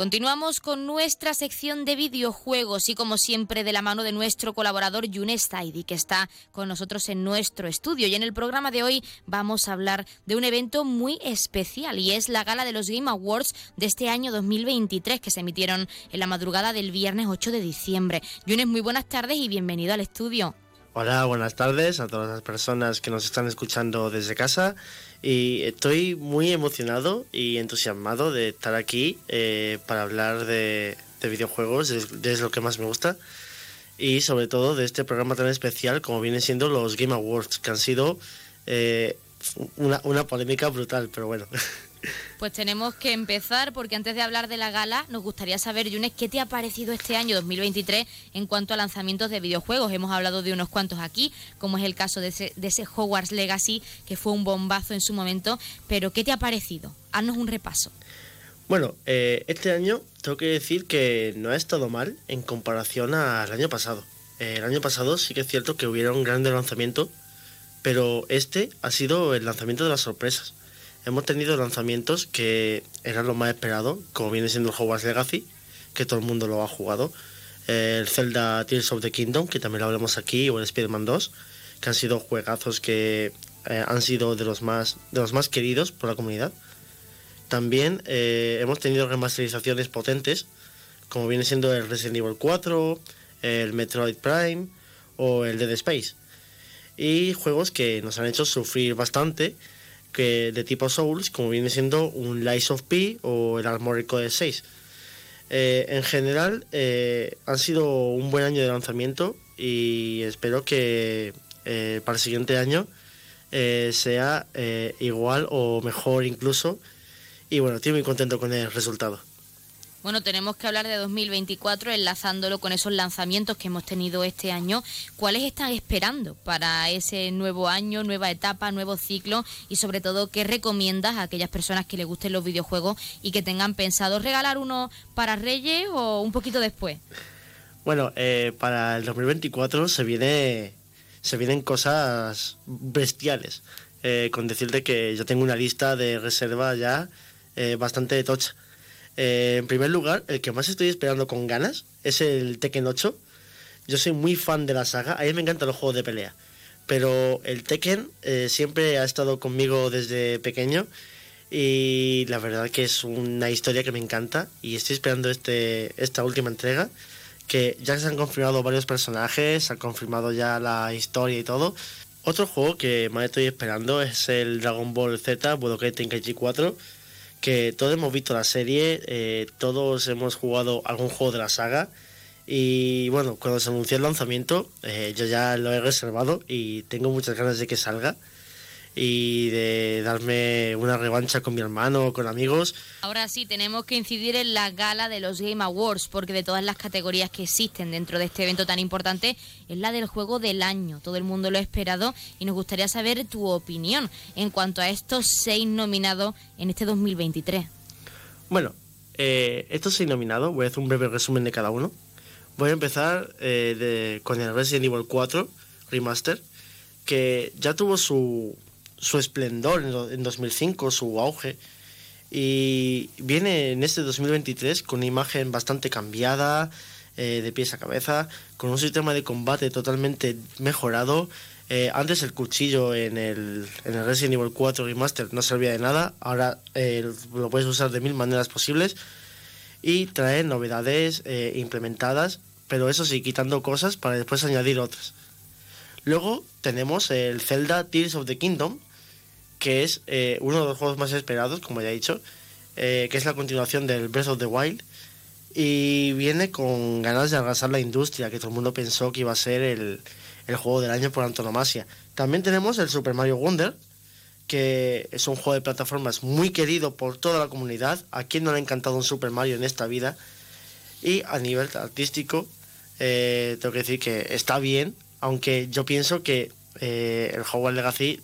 Continuamos con nuestra sección de videojuegos y como siempre de la mano de nuestro colaborador Yunes Taidi que está con nosotros en nuestro estudio y en el programa de hoy vamos a hablar de un evento muy especial y es la gala de los Game Awards de este año 2023 que se emitieron en la madrugada del viernes 8 de diciembre. Yunes, muy buenas tardes y bienvenido al estudio. Hola, buenas tardes a todas las personas que nos están escuchando desde casa y estoy muy emocionado y entusiasmado de estar aquí eh, para hablar de, videojuegos, es, lo que más me gusta y sobre todo de este programa tan especial como vienen siendo los Game Awards, que han sido eh, una, una polémica brutal, pero bueno. Pues tenemos que empezar porque antes de hablar de la gala nos gustaría saber, Yunes, ¿qué te ha parecido este año 2023 en cuanto a lanzamientos de videojuegos? Hemos hablado de unos cuantos aquí, como es el caso de ese, de ese Hogwarts Legacy, que fue un bombazo en su momento, pero ¿qué te ha parecido? Haznos un repaso. Bueno, eh, este año tengo que decir que no ha estado mal en comparación al año pasado. Eh, el año pasado sí que es cierto que hubiera un grande lanzamiento, pero este ha sido el lanzamiento de las sorpresas hemos tenido lanzamientos que eran lo más esperado, como viene siendo el Hogwarts Legacy, que todo el mundo lo ha jugado, el Zelda Tears of the Kingdom, que también lo hablamos aquí, o el Spider-Man 2, que han sido juegazos que eh, han sido de los, más, de los más queridos por la comunidad. También eh, hemos tenido remasterizaciones potentes, como viene siendo el Resident Evil 4, el Metroid Prime o el Dead Space. Y juegos que nos han hecho sufrir bastante que de tipo Souls, como viene siendo un Lies of P o el Armored Core 6. Eh, en general, eh, han sido un buen año de lanzamiento y espero que eh, para el siguiente año sea igual o mejor incluso. Y bueno, estoy muy contento con el resultado. Bueno, tenemos que hablar de 2024 enlazándolo con esos lanzamientos que hemos tenido este año. ¿Cuáles están esperando para ese nuevo año, nueva etapa, nuevo ciclo? Y sobre todo, ¿qué recomiendas a aquellas personas que les gusten los videojuegos y que tengan pensado regalar uno para Reyes o un poquito después? Bueno, eh, para el 2024 se viene se vienen cosas bestiales. Eh, con decirte que yo tengo una lista de reserva ya eh, bastante tocha. Eh, en primer lugar, el que más estoy esperando con ganas es el Tekken 8. Yo soy muy fan de la saga, a mí me encantan los juegos de pelea. Pero el Tekken eh, siempre ha estado conmigo desde pequeño y la verdad que es una historia que me encanta y estoy esperando este, esta última entrega que ya se han confirmado varios personajes, se ha confirmado ya la historia y todo. Otro juego que más estoy esperando es el Dragon Ball Z Budokai Tenkaichi 4 que todos hemos visto la serie, eh, todos hemos jugado algún juego de la saga. Y bueno, cuando se anunció el lanzamiento eh, yo ya lo he reservado y tengo muchas ganas de que salga y de darme una revancha con mi hermano o con amigos. Ahora sí, tenemos que incidir en la gala de los Game Awards, porque de todas las categorías que existen dentro de este evento tan importante, es la del juego del año. Todo el mundo lo ha esperado y nos gustaría saber tu opinión en cuanto a estos seis nominados en este 2023. Bueno, eh, estos seis nominados, voy a hacer un breve resumen de cada uno. Voy a empezar eh, con el Resident Evil 4 Remaster, que ya tuvo su, su esplendor en 2005, su auge. Y viene en este 2023 con una imagen bastante cambiada, eh, de pies a cabeza, con un sistema de combate totalmente mejorado. Eh, antes el cuchillo en el, en el Resident Evil 4 Remaster no servía de nada, ahora eh, lo puedes usar de mil maneras posibles y trae novedades implementadas, pero eso sí, quitando cosas para después añadir otras. Luego tenemos el Zelda Tears of the Kingdom, que es eh, uno de los juegos más esperados, como ya he dicho, eh, que es la continuación del Breath of the Wild. Y viene con ganas de arrasar la industria, que todo el mundo pensó que iba a ser el, juego del año por antonomasia. También tenemos el Super Mario Wonder, que es un juego de plataformas muy querido por toda la comunidad. ¿A quien no le ha encantado un Super Mario en esta vida? Y a nivel artístico, eh, tengo que decir que está bien, aunque yo pienso que el Hogwarts Legacy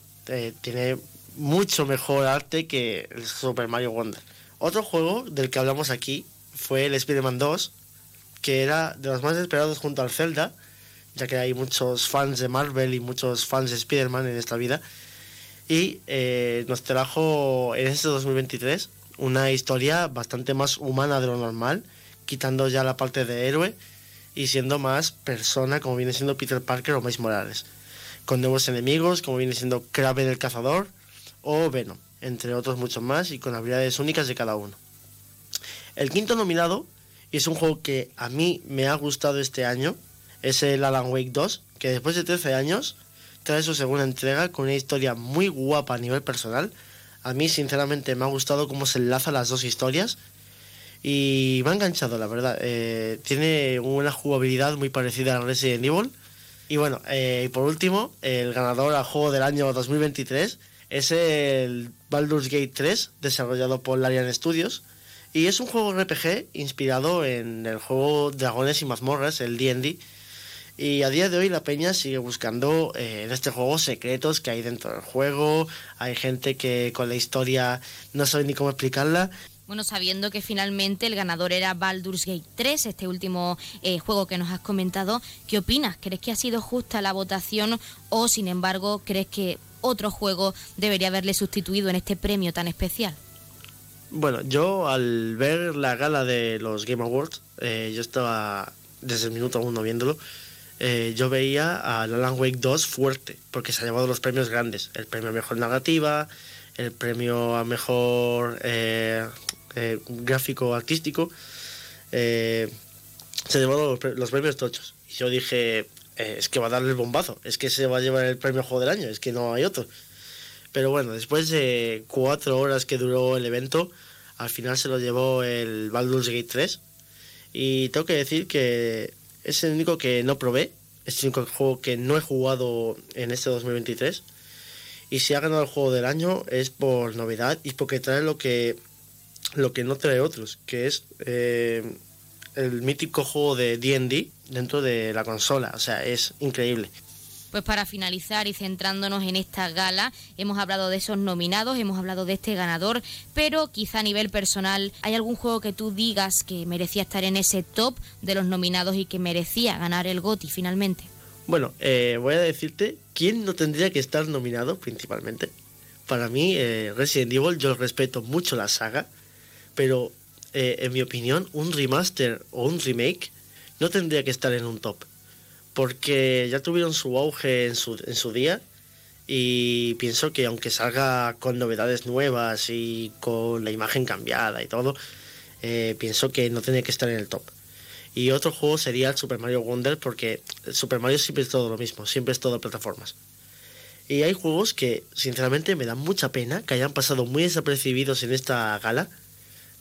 tiene mucho mejor arte que el Super Mario Wonder. Otro juego del que hablamos aquí fue el Spider-Man 2, que era de los más esperados junto al Zelda, ya que hay muchos fans de Marvel y muchos fans de Spider-Man en esta vida. Y eh, nos trajo en este 2023 una historia bastante más humana de lo normal, quitando ya la parte de héroe y siendo más persona como viene siendo Peter Parker o Miles Morales, con nuevos enemigos como viene siendo Kraven el cazador o Venom, entre otros muchos más y con habilidades únicas de cada uno. El quinto nominado, y es un juego que a mí me ha gustado este año, es el Alan Wake 2, que después de 13 años trae su segunda entrega con una historia muy guapa a nivel personal. A mí sinceramente me ha gustado cómo se enlazan las dos historias y me ha enganchado, la verdad. Eh, tiene una jugabilidad muy parecida a Resident Evil. Y bueno, eh, y por último, el ganador al juego del año 2023 es el Baldur's Gate 3, desarrollado por Larian Studios. Y es un juego RPG inspirado en el juego Dragones y Mazmorras, el DD. Y a día de hoy la peña sigue buscando eh, en este juego secretos que hay dentro del juego. Hay gente que con la historia no sabe ni cómo explicarla. Bueno, sabiendo que finalmente el ganador era Baldur's Gate 3, este último eh, juego que nos has comentado, ¿qué opinas? ¿Crees que ha sido justa la votación o, sin embargo, crees que otro juego debería haberle sustituido en este premio tan especial? Bueno, yo al ver la gala de los Game Awards, eh, yo estaba desde el minuto uno viéndolo, eh, yo veía a Alan Wake 2 fuerte, porque se ha llevado los premios grandes, el premio a mejor narrativa, el premio a mejor eh, eh, gráfico artístico, se llevó los, premios tochos. Y yo dije, eh, es que va a darle el bombazo, es que se va a llevar el premio Juego del Año, es que no hay otro. Pero bueno, después de cuatro horas que duró el evento, al final se lo llevó el Baldur's Gate 3. Y tengo que decir que es el único que no probé, es el único juego que no he jugado en este 2023. Y si ha ganado el juego del año es por novedad y porque trae lo que lo que no trae otros, que es eh, el mítico juego de DD dentro de la consola. O sea, es increíble. Pues para finalizar y centrándonos en esta gala, hemos hablado de esos nominados, hemos hablado de este ganador, pero quizá a nivel personal, ¿hay algún juego que tú digas que merecía estar en ese top de los nominados y que merecía ganar el GOTY finalmente? Bueno, eh, voy a decirte quién no tendría que estar nominado principalmente. Para mí, eh, Resident Evil, yo respeto mucho la saga, pero eh, en mi opinión, un remaster o un remake no tendría que estar en un top. Porque ya tuvieron su auge en su, en su día y pienso que aunque salga con novedades nuevas y con la imagen cambiada y todo, eh, pienso que no tendría que estar en el top. Y otro juego sería el Super Mario Wonder porque Super Mario siempre es todo lo mismo, siempre es todo plataformas. Y hay juegos que sinceramente me dan mucha pena que hayan pasado muy desapercibidos en esta gala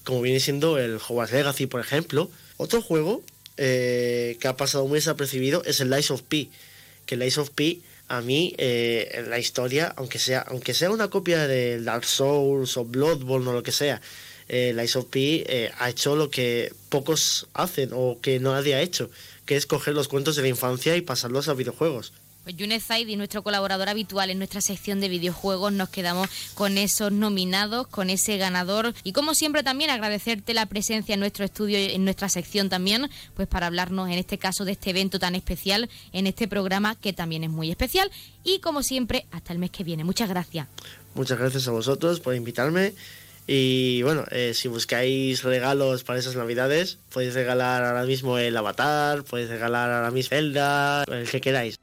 como viene siendo el Hogwarts Legacy, por ejemplo. Otro juego eh, que ha pasado muy desapercibido es el Lies of P, que el Lies of P a mí eh, la historia, aunque sea, aunque sea una copia de Dark Souls o Bloodborne o lo que sea, eh, Lies of P eh, ha hecho lo que pocos hacen o que nadie ha hecho, que es coger los cuentos de la infancia y pasarlos a videojuegos. Pues Yunes Zaidi, nuestro colaborador habitual en nuestra sección de videojuegos, nos quedamos con esos nominados, con ese ganador y como siempre también agradecerte la presencia en nuestro estudio y en nuestra sección también, pues para hablarnos en este caso de este evento tan especial en este programa que también es muy especial y como siempre hasta el mes que viene. Muchas gracias. Muchas gracias a vosotros por invitarme. Y bueno, eh, si buscáis regalos para esas navidades, podéis regalar ahora mismo el avatar, podéis regalar ahora mismo Zelda, el que queráis.